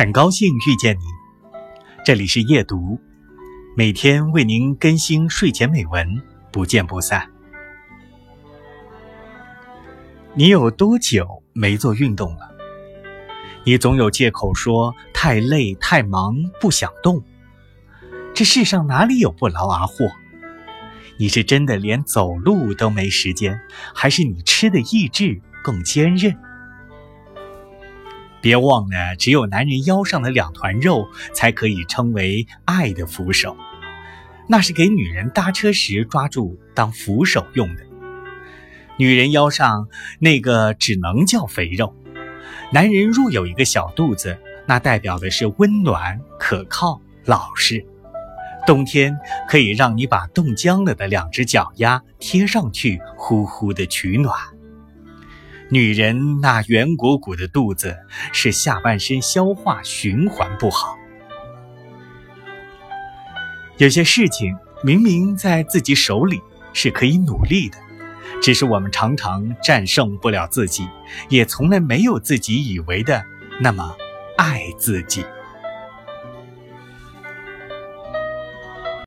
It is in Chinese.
很高兴遇见你，这里是夜读，每天为您更新睡前美文，不见不散。你有多久没做运动了？你总有借口说太累、太忙，不想动。这世上哪里有不劳而获？你是真的连走路都没时间，还是你吃的意志更坚韧？别忘了，只有男人腰上的两团肉才可以称为爱的扶手，那是给女人搭车时抓住当扶手用的。女人腰上那个只能叫肥肉，男人若有一个小肚子，那代表的是温暖、可靠、老实。冬天可以让你把冻僵了的两只脚丫贴上去，呼呼的取暖。女人那圆鼓鼓的肚子是下半身消化循环不好。有些事情明明在自己手里是可以努力的，只是我们常常战胜不了自己，也从来没有自己以为的那么爱自己。